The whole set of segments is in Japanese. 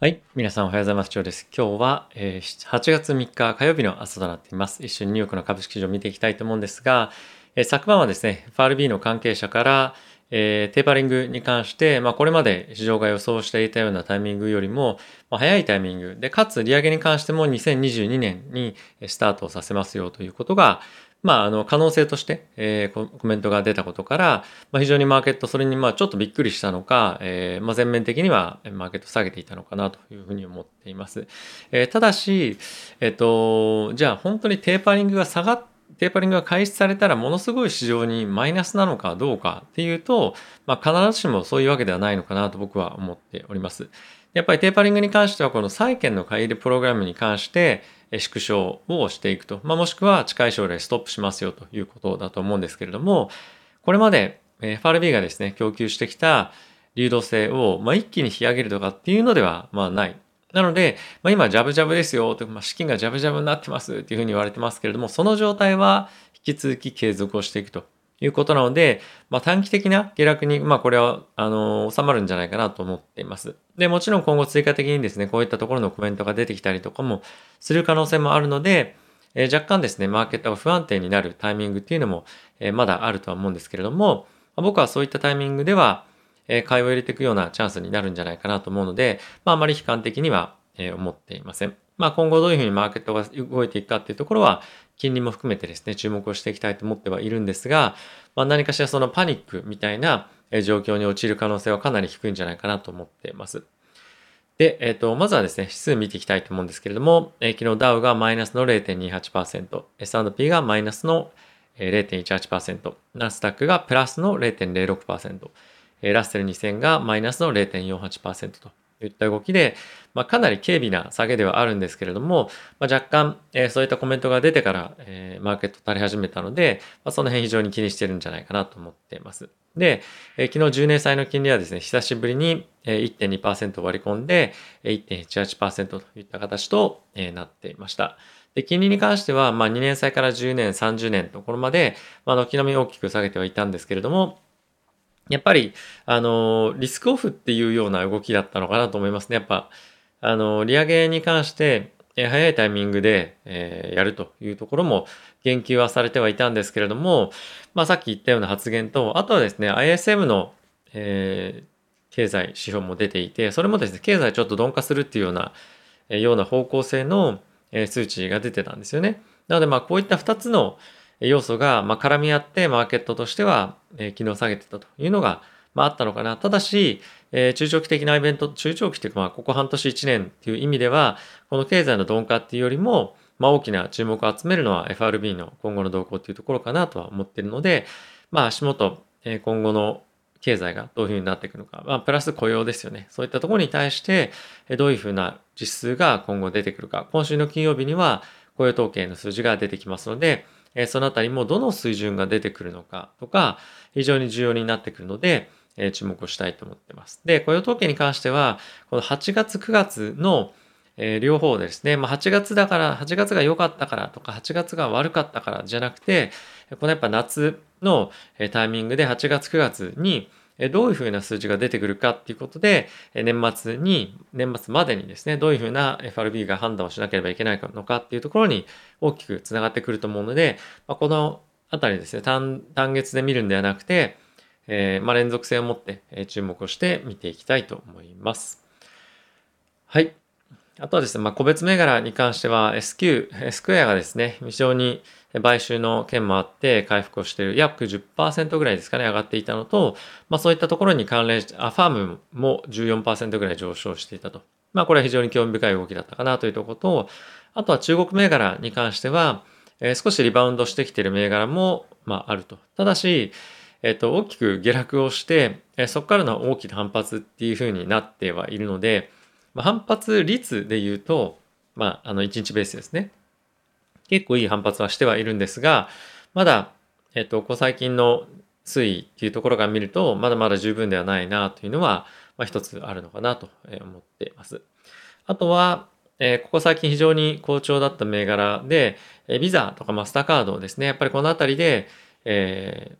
はい。皆さんおはようございます。長です。今日は、えー、8月3日火曜日の朝となっています。一緒にニューヨークの株式市場を見ていきたいと思うんですが、えー、昨晩はですね、FRB の関係者から、えー、テーパリングに関して、まあ、これまで市場が予想していたようなタイミングよりも、まあ、早いタイミングで、かつ利上げに関しても2022年にスタートをさせますよということが、まあ、あの、可能性として、えー、コメントが出たことから、まあ、非常にマーケット、それにまあちょっとびっくりしたのか、えー、まあ、全面的にはマーケット下げていたのかなというふうに思っています。えー、ただし、えっ、と、じゃあ本当にテーパリングが下がってテーパリングが開始されたらものすごい市場にマイナスなのかどうかっていうと、まあ、必ずしもそういうわけではないのかなと僕は思っております。やっぱりテーパリングに関してはこの債券の買い入れプログラムに関して縮小をしていくと、まあ、もしくは近い将来ストップしますよということだと思うんですけれども、これまで FRB がですね、供給してきた流動性を、ま、一気に引き上げるとかっていうのでは、まあ、ない。なので、まあ、今、ジャブジャブですよと、まあ、資金がジャブジャブになってますっていうふうに言われてますけれども、その状態は引き続き継続をしていくということなので、まあ、短期的な下落に、まあ、これは、あの、収まるんじゃないかなと思っています。で、もちろん今後追加的にですね、こういったところのコメントが出てきたりとかもする可能性もあるので、えー、若干ですね、マーケットが不安定になるタイミングっていうのも、えー、まだあるとは思うんですけれども、ま僕はそういったタイミングでは、えー、買いを入れていくようなチャンスになるんじゃないかなと思うので、まあ、あまり悲観的には、え、思っていません。まあ、今後どういうふうにマーケットが動いていくかっていうところは、金利も含めてですね、注目をしていきたいと思ってはいるんですが、まあ、何かしらそのパニックみたいな状況に陥る可能性はかなり低いんじゃないかなと思っています。で、えっ、ー、と、まずはですね、指数見ていきたいと思うんですけれども、えー、昨日ダウがマイナスの0.28%、S&P がマイナスの0.18%、ナスダックがプラスの0.06%、ラッセル2000がマイナスの0.48%といった動きで、まあ、かなり軽微な下げではあるんですけれども、まあ、若干、えー、そういったコメントが出てから、えー、マーケット垂れ始めたので、まあ、その辺非常に気にしてるんじゃないかなと思っています。で、えー、昨日10年債の金利はですね、久しぶりに1.2%割り込んで1.18%といった形となっていました。で、金利に関しては、まあ、2年債から10年、30年ところまで、まあ、軒並み大きく下げてはいたんですけれども、やっぱり、あの、リスクオフっていうような動きだったのかなと思いますね。やっぱ、あの、利上げに関して、え早いタイミングで、えー、やるというところも言及はされてはいたんですけれども、まあさっき言ったような発言と、あとはですね、ISM の、えー、経済指標も出ていて、それもですね、経済ちょっと鈍化するっていうような、えー、ような方向性の、え、数値が出てたんですよね。なのでまあこういった2つの、要素が、ま絡み合ってマーケットとしては、え昨日下げてたというのが、まあ、あったのかな。ただし、え、中長期的なイベント、中長期というか、まあ、ここ半年1年っていう意味では、この経済の鈍化っていうよりも、まあ、大きな注目を集めるのは FRB の今後の動向っていうところかなとは思っているので、まあ、足元、え、今後の経済がどういうふうになっていくのか、まあ、プラス雇用ですよね。そういったところに対して、どういうふうな実数が今後出てくるか。今週の金曜日には雇用統計の数字が出てきますので、えそのあたりもどの水準が出てくるのかとか、非常に重要になってくるので、え注目をしたいと思ってます。で、雇用統計に関しては、この8月9月のえ両方ですね、まあ、8月だから、8月が良かったからとか、8月が悪かったからじゃなくて、このやっぱ夏のタイミングで8月9月にどういうふうな数字が出てくるかっていうことで、年末に、年末までにですね、どういうふうな FRB が判断をしなければいけないのかっていうところに大きくつながってくると思うので、まあ、このあたりですね単、単月で見るんではなくて、えー、まあ、連続性を持って注目をして見ていきたいと思います。はい。あとはですね、まあ、個別銘柄に関しては SQ、スクエアがですね、非常に買収の件もあって回復をしている約10%ぐらいですかね、上がっていたのと、まあそういったところに関連して、アファームも14%ぐらい上昇していたと。まあこれは非常に興味深い動きだったかなというところと、あとは中国銘柄に関しては、えー、少しリバウンドしてきている銘柄も、まああると。ただし、えっ、ー、と、大きく下落をして、えー、そこからの大きな反発っていうふうになってはいるので、まあ、反発率で言うと、まあ、あの、1日ベースですね。結構いい反発はしてはいるんですが、まだ、えっと、ここ最近の推移っていうところから見ると、まだまだ十分ではないなというのは、まあ、一つあるのかなと思っています。あとは、え、ここ最近非常に好調だった銘柄で、え、ビザとかマスターカードですね、やっぱりこのあたりで、え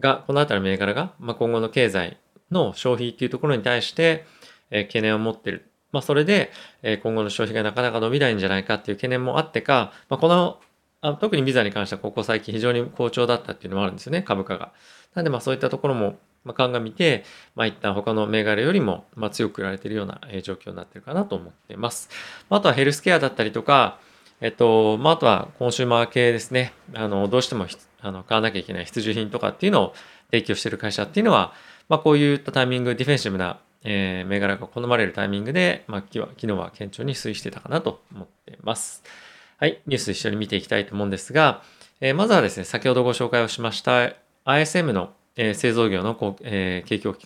ー、が、このあたりの銘柄が、まあ、今後の経済の消費っていうところに対して、え、懸念を持っているまあ、それで、え今後の消費がなかなか伸びないんじゃないかっていう懸念もあってか、まあ、このあ特にビザに関してはここ最近非常に好調だったっていうのもあるんですよね、株価が。なのでまあそういったところもまあ、鑑みて、まあ、一旦他の銘柄よりも、まあ、強く売られているような状況になっているかなと思っています。あとはヘルスケアだったりとか、えっと、まあ、あとはコンシューマー系ですね。あの、どうしてもあの買わなきゃいけない必需品とかっていうのを提供している会社っていうのは、まあ、こういったタイミング、ディフェンシブな、えー、銘柄が好まれるタイミングで、まあ、昨日は顕著に推移してたかなと思ってます。はい、ニュース一緒に見ていきたいと思うんですが、えー、まずはですね、先ほどご紹介をしました ISM のえ製造業の、え景況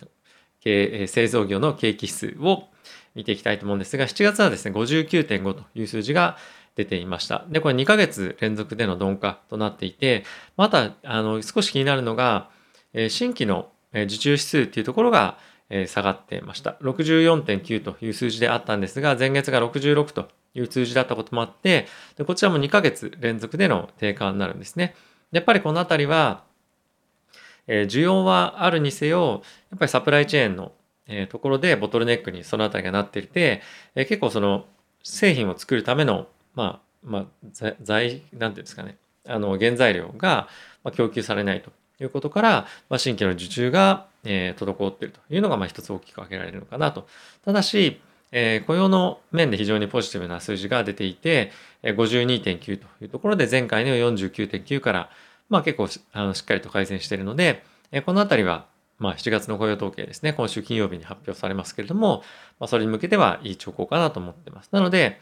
景製造業の景気指数を見ていきたいと思うんですが、7月はですね、59.5という数字が出ていました。で、これ2ヶ月連続での鈍化となっていて、また、あの、少し気になるのが、え新規の受注指数っていうところが、え下がってました。64.9という数字であったんですが、前月が66という数字だったこともあって、でこちらも2ヶ月連続での低下になるんですね。やっぱりこのあたりは、え、需要はあるにせよ、やっぱりサプライチェーンの、え、ところでボトルネックにそのあたりがなっていて、え、結構その製品を作るための、まあ、まあ、材、なんていうんですかね、あの、原材料が供給されないということから、まあ、新規の受注が、えー、滞っているというのが、まあ、一つ大きく挙げられるのかなと。ただし、えー、雇用の面で非常にポジティブな数字が出ていて、52.9というところで前回の49.9からまあ結構あのしっかりと改善しているので、えこのあたりはまあ7月の雇用統計ですね、今週金曜日に発表されますけれども、まあ、それに向けてはいい兆候かなと思ってます。なので、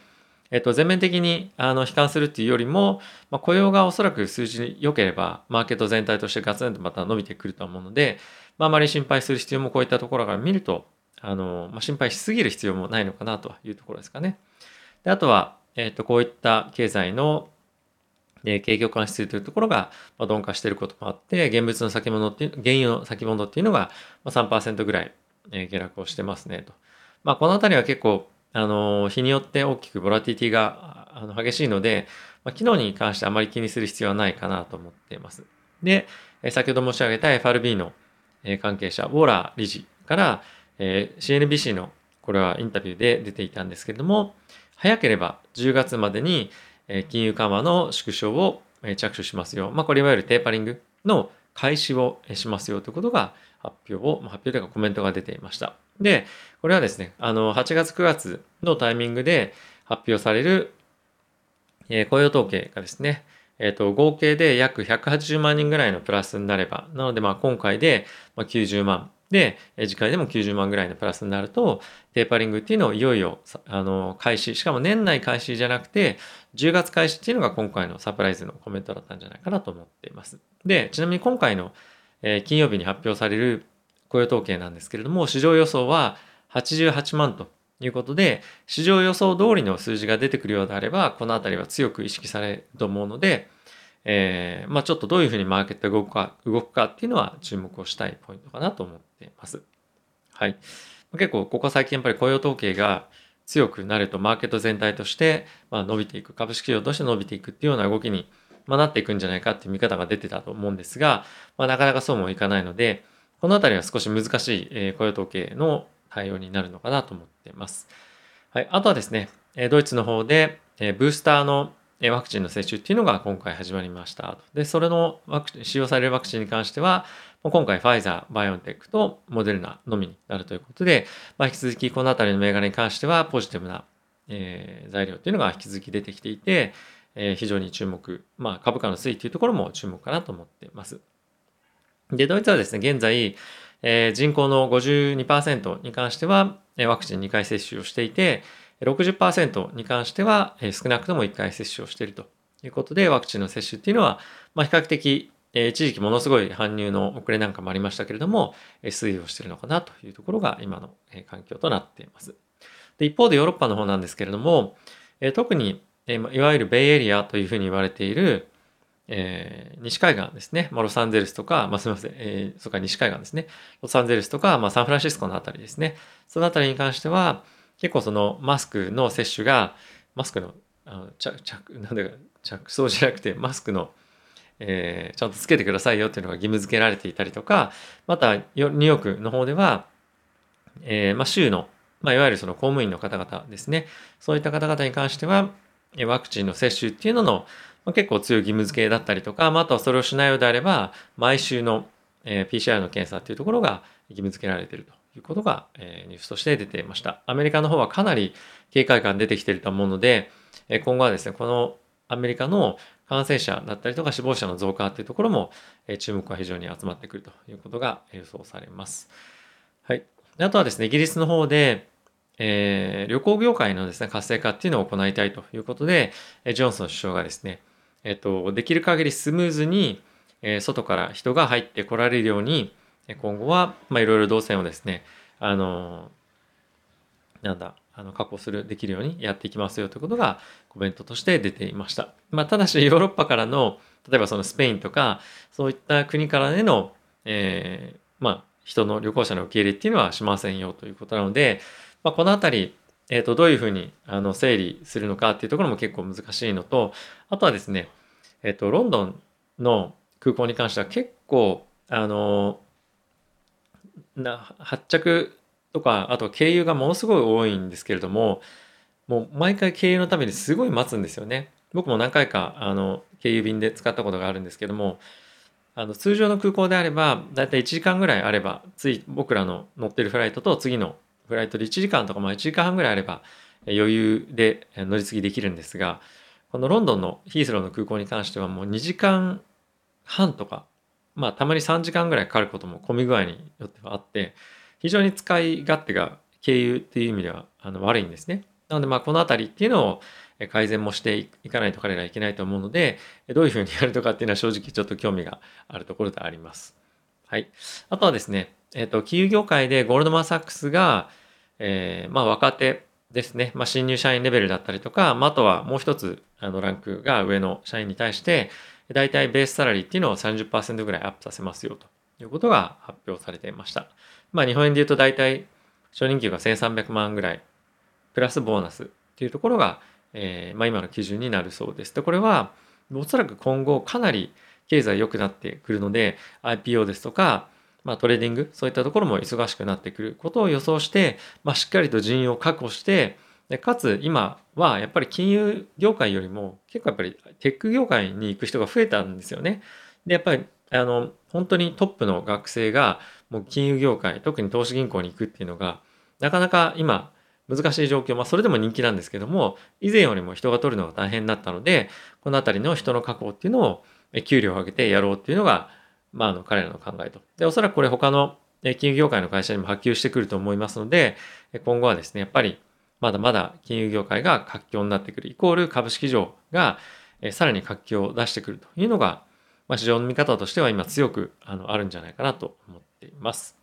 えっと、全面的にあの悲観するっていうよりも、まあ、雇用がおそらく数字良ければ、マーケット全体としてガツンとまた伸びてくると思うので、まあ、あまり心配する必要もこういったところから見ると、あの、まあ、心配しすぎる必要もないのかなというところですかね。であとは、えっと、こういった経済ので、景況感指数というところが鈍化していることもあって、現物の先物っていう、原油の先物っていうのが3%ぐらい下落をしてますねと。まあ、このあたりは結構、あの、日によって大きくボラティティがあの激しいので、まあ、機能に関してあまり気にする必要はないかなと思っています。で、先ほど申し上げた FRB の関係者、ウォーラー理事から、え CNBC のこれはインタビューで出ていたんですけれども、早ければ10月までに金融緩和の縮小を着手しますよ。まあ、これいわゆるテーパリングの開始をしますよということが発表を、発表というかコメントが出ていました。で、これはですね、あの、8月9月のタイミングで発表される、え雇用統計がですね、えっ、ー、と、合計で約180万人ぐらいのプラスになれば、なのでまあ今回で90万で、次回でも90万ぐらいのプラスになると、テーパリングっていうのをいよいよ、あの、開始、しかも年内開始じゃなくて、10月開始っていうのが今回のサプライズのコメントだったんじゃないかなと思っています。で、ちなみに今回の、えー、金曜日に発表される雇用統計なんですけれども、市場予想は88万ということで、市場予想通りの数字が出てくるようであれば、このあたりは強く意識されると思うので、えー、まあちょっとどういうふうにマーケットが動くか、動くかっていうのは注目をしたいポイントかなと思っています。はい。結構ここ最近やっぱり雇用統計が強くなるとマーケット全体としてま伸びていく、株式市場として伸びていくっていうような動きにまなっていくんじゃないかっていう見方が出てたと思うんですが、まあ、なかなかそうもいかないので、このあたりは少し難しいえ雇用統計の対応になるのかなと思っています。はい。あとはですね、えドイツの方でえブースターのワクチンの接種っていうのが今回始まりました。で、それのワクチン、使用されるワクチンに関しては、今回ファイザー、バイオンテックとモデルナのみになるということで、まあ、引き続きこのあたりの銘柄に関してはポジティブな、えー、材料っていうのが引き続き出てきていて、え、非常に注目、まあ、株価の推移というところも注目かなと思っています。で、ドイツはですね、現在、え、人口の52%に関してはえワクチン2回接種をしていて、60%に関してはえ少なくとも1回接種をしているということで、ワクチンの接種っていうのは、まあ、比較的、一時期ものすごい搬入の遅れなんかもありましたけれども、え推移をしているのかなというところが今のえ環境となっています。で一方でヨーロッパの方なんですけれども、え特にいわゆるベイエリアというふうに言われている、えー、西海岸ですね、まあ、ロサンゼルスとか、まあ、すみません、えー、そっか西海岸ですね、ロサンゼルスとか、まあ、サンフランシスコのあたりですね、そのあたりに関しては、結構そのマスクの接種が、マスクの、あの着、着、なんだか、着想じゃなくて、マスクの、えー、ちゃんとつけてくださいよっていうのが義務付けられていたりとか、また、ニューヨークの方では、えー、まあ、州の、まあ、いわゆるその公務員の方々ですね。そういった方々に関しては、ワクチンの接種っていうのの、ま、結構強い義務付けだったりとか、まあ、とはそれをしないようであれば、毎週の、え、PCR の検査っていうところが義務付けられているということが、え、ニュースとして出ていました。アメリカの方はかなり警戒感出てきていると思うので、え、今後はですね、このアメリカの感染者だったりとか死亡者の増加っていうところも、え、注目が非常に集まってくるということが予想されます。はい。あとはですね、イギリスの方で、えー、旅行業界のですね、活性化っていうのを行いたいということで、ジョンソン首相がですね、えっと、できる限りスムーズに、え、外から人が入ってこられるように、今後は、まあ、いろいろ動線をですね、あの、なんだ、あの、確保する、できるようにやっていきますよということがコメントとして出ていました。まあ、ただし、ヨーロッパからの、例えばそのスペインとか、そういった国からでの、えー、まあ、人の旅行者の受け入れっていうのはしませんよということなので、まあ、このあたり、え、ー、と、どういうふうにあの整理するのかっていうところも結構難しいのと、あとはですね、え、ー、と、ロンドンの空港に関しては結構、あの、な発着とか、あと経由がものすごい多いんですけれども、もう毎回経由のためにすごい待つんですよね。僕も何回か、あの、経由便で使ったことがあるんですけども、あの通常の空港であれば、だいたい1時間ぐらいあれば、つい僕らの乗ってるフライトと次のフライトで1時間とかまあ1時間半ぐらいあれば余裕で乗り継ぎできるんですが、このロンドンのヒースローの空港に関してはもう2時間半とか、まあたまに3時間ぐらいかかることも混み具合によってはあって、非常に使い勝手が経由っていう意味ではあの悪いんですね。なのでまあこのあたりっていうのを改善もしていかないと彼らはいけないと思うので、どういうふうにやるとかっていうのは正直ちょっと興味があるところであります。はい。あとはですね、えっ、と、金融業界でゴールドマン・サックスが、えー、まあ若手ですね、まあ新入社員レベルだったりとか、まああとはもう一つ、あの、ランクが上の社員に対して、大体ベースサラリーっていうのを30%ぐらいアップさせますよということが発表されていました。まあ日本円で言うと大体初任給が1300万ぐらい、プラスボーナスっていうところが、えー、まあ今の基準になるそうです。で、これはおそらく今後かなり経済良くなってくるので IPO ですとか、まあ、トレーディングそういったところも忙しくなってくることを予想して、まあ、しっかりと人員を確保してでかつ今はやっぱり金融業界よりも結構やっぱりテック業界に行く人が増えたんですよね。でやっぱりあの本当にトップの学生がもう金融業界特に投資銀行に行くっていうのがなかなか今難しい状況まあそれでも人気なんですけども以前よりも人が取るのが大変だったのでこの辺りの人の確保っていうのを給料を上げてやろうっていうのが、まあ、あの彼らの考えと。で、おそらくこれ他の金融業界の会社にも波及してくると思いますので、今後はですね、やっぱりまだまだ金融業界が活況になってくる、イコール株式上がさらに活況を出してくるというのが、まあ、市場の見方としては今強くあのあるんじゃないかなと思っています。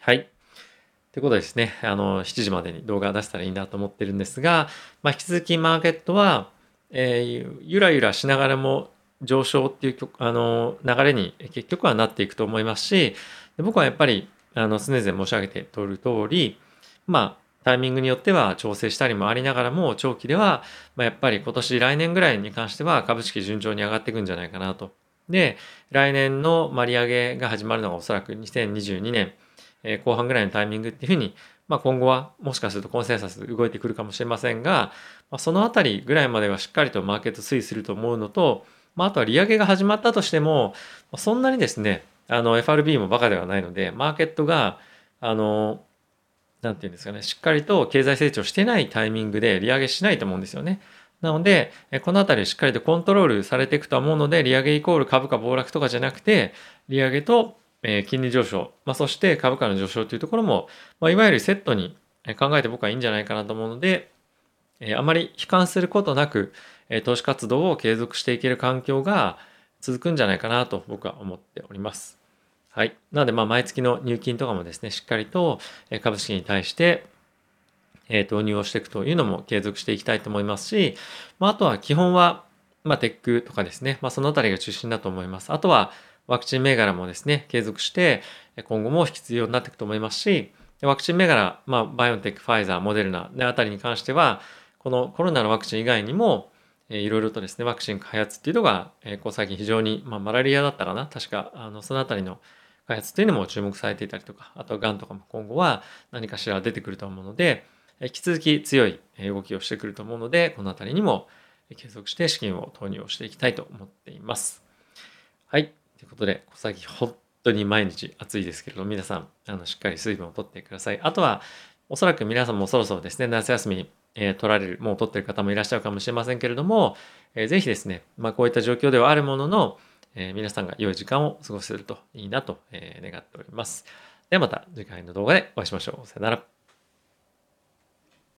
はい。ということでですね、あの、7時までに動画出せたらいいなと思ってるんですが、まあ、引き続きマーケットは、えー、ゆらゆらしながらも上昇っていうあの流れに結局はなっていくと思いますし僕はやっぱりあの常々申し上げておる通りまあタイミングによっては調整したりもありながらも長期では、まあ、やっぱり今年来年ぐらいに関しては株式順調に上がっていくんじゃないかなと。で来年の利上げが始まるのがおそらく2022年、え後半ぐらいのタイミングっていうふうに、まあ、今後はもしかするとコンセンサス動いてくるかもしれませんが、まあ、そのあたりぐらいまではしっかりとマーケット推移すると思うのとまあ、あとは利上げが始まったとしても、そんなにですね、あの FRB もバカではないので、マーケットが、あの、なんていうんですかね、しっかりと経済成長してないタイミングで利上げしないと思うんですよね。なので、このあたりしっかりとコントロールされていくとは思うので、利上げイコール株価暴落とかじゃなくて、利上げと金利上昇、まあ、そして株価の上昇というところも、まあ、いわゆるセットに考えて僕はいいんじゃないかなと思うので、あまり悲観することなく、投資活動を継続していける環境が続くんじゃないかなと僕は思っております。はい。なので、まあ、毎月の入金とかもですね、しっかりと株式に対して、え投入をしていくというのも継続していきたいと思いますし、まあ、あとは基本は、まあ、テックとかですね、まあ、そのあたりが中心だと思います。あとは、ワクチン銘柄もですね、継続して、今後も必要になっていくと思いますし、ワクチン銘柄、まあ、バイオンテック、ファイザー、モデルナのあたりに関しては、このコロナのワクチン以外にも、いろいろとですね、ワクチン開発っていうのが、えこう最近非常に、まあ、マラリアだったかな確か、あの、そのあたりの開発というのも注目されていたりとか、あとは GAN とかも今後は何かしら出てくると思うので、引き続き強い動きをしてくると思うので、この辺りにも継続して資金を投入をしていきたいと思っています。はい。ということで、小崎本当に毎日暑いですけれど、皆さん、あの、しっかり水分をとってください。あとは、おそらく皆さんもそろそろですね、夏休み、えー、取られる、もう取ってる方もいらっしゃるかもしれませんけれども、えー、ぜひですね、まあ、こういった状況ではあるものの、え、皆さんが良い時間を過ごせるといいなと、え、願っております。ではまた次回の動画でお会いしましょう。さよなら。